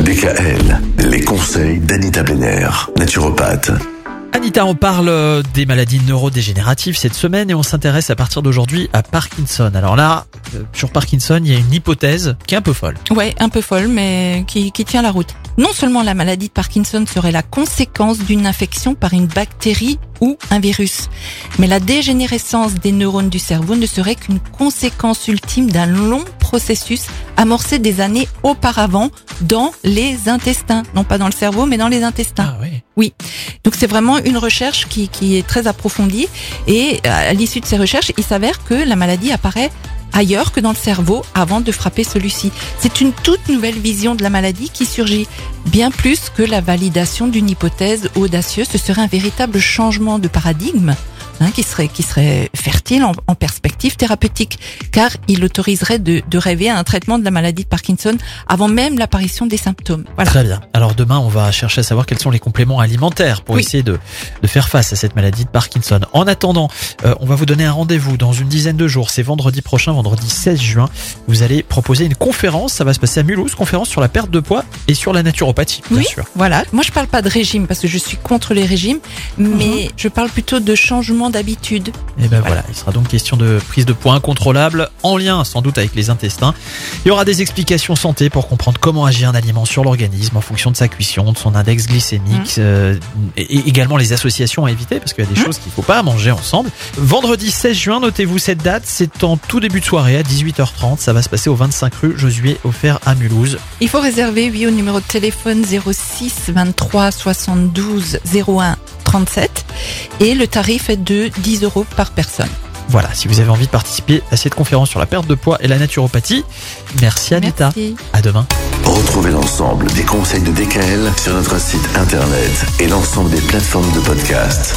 DKL, les conseils d'Anita Benner, naturopathe. Anita, on parle euh, des maladies neurodégénératives cette semaine et on s'intéresse à partir d'aujourd'hui à Parkinson. Alors là, euh, sur Parkinson, il y a une hypothèse qui est un peu folle. Ouais, un peu folle, mais qui, qui tient la route. Non seulement la maladie de Parkinson serait la conséquence d'une infection par une bactérie ou un virus, mais la dégénérescence des neurones du cerveau ne serait qu'une conséquence ultime d'un long processus amorcé des années auparavant dans les intestins. Non pas dans le cerveau, mais dans les intestins. Ah oui. Oui. Donc c'est vraiment une recherche qui, qui est très approfondie et à l'issue de ces recherches, il s'avère que la maladie apparaît ailleurs que dans le cerveau avant de frapper celui-ci. C'est une toute nouvelle vision de la maladie qui surgit. Bien plus que la validation d'une hypothèse audacieuse, ce serait un véritable changement de paradigme hein, qui serait qui serait fertile en, en perspective thérapeutique, car il autoriserait de, de rêver à un traitement de la maladie de Parkinson avant même l'apparition des symptômes. Voilà. Très bien. Alors demain, on va chercher à savoir quels sont les compléments alimentaires pour Oui. essayer de, de faire face à cette maladie de Parkinson. En attendant, euh, on va vous donner un rendez-vous dans une dizaine de jours. C'est vendredi prochain, vendredi 16 juin. Vous allez proposer une conférence. Ça va se passer à Mulhouse, conférence sur la perte de poids et sur la naturopathie, bien Oui. sûr. Voilà. Moi, je parle pas de régime parce que je suis contre les régimes, mais je parle plutôt de changement d'habitude. Et ben voilà, il sera donc question de prise de poids incontrôlable en lien sans doute avec les intestins. Il y aura des explications santé pour comprendre comment agir un aliment sur l'organisme en fonction de sa cuisson, de son index glycémique, euh, et, également les associations à éviter parce qu'il y a des choses qu'il faut pas manger ensemble. Vendredi 16 juin, notez-vous cette date, c'est en tout début de soirée à 18h30, ça va se passer au 25 rue Josué offert à Mulhouse. Il faut réserver, oui, au numéro de téléphone 06 23 72 01 37 et le tarif est de 10 euros par personne. Voilà, si vous avez envie de participer à cette conférence sur la perte de poids et la naturopathie, merci Anita. Merci. À demain. Retrouvez l'ensemble des conseils de DKL sur notre site internet et l'ensemble des plateformes de podcast.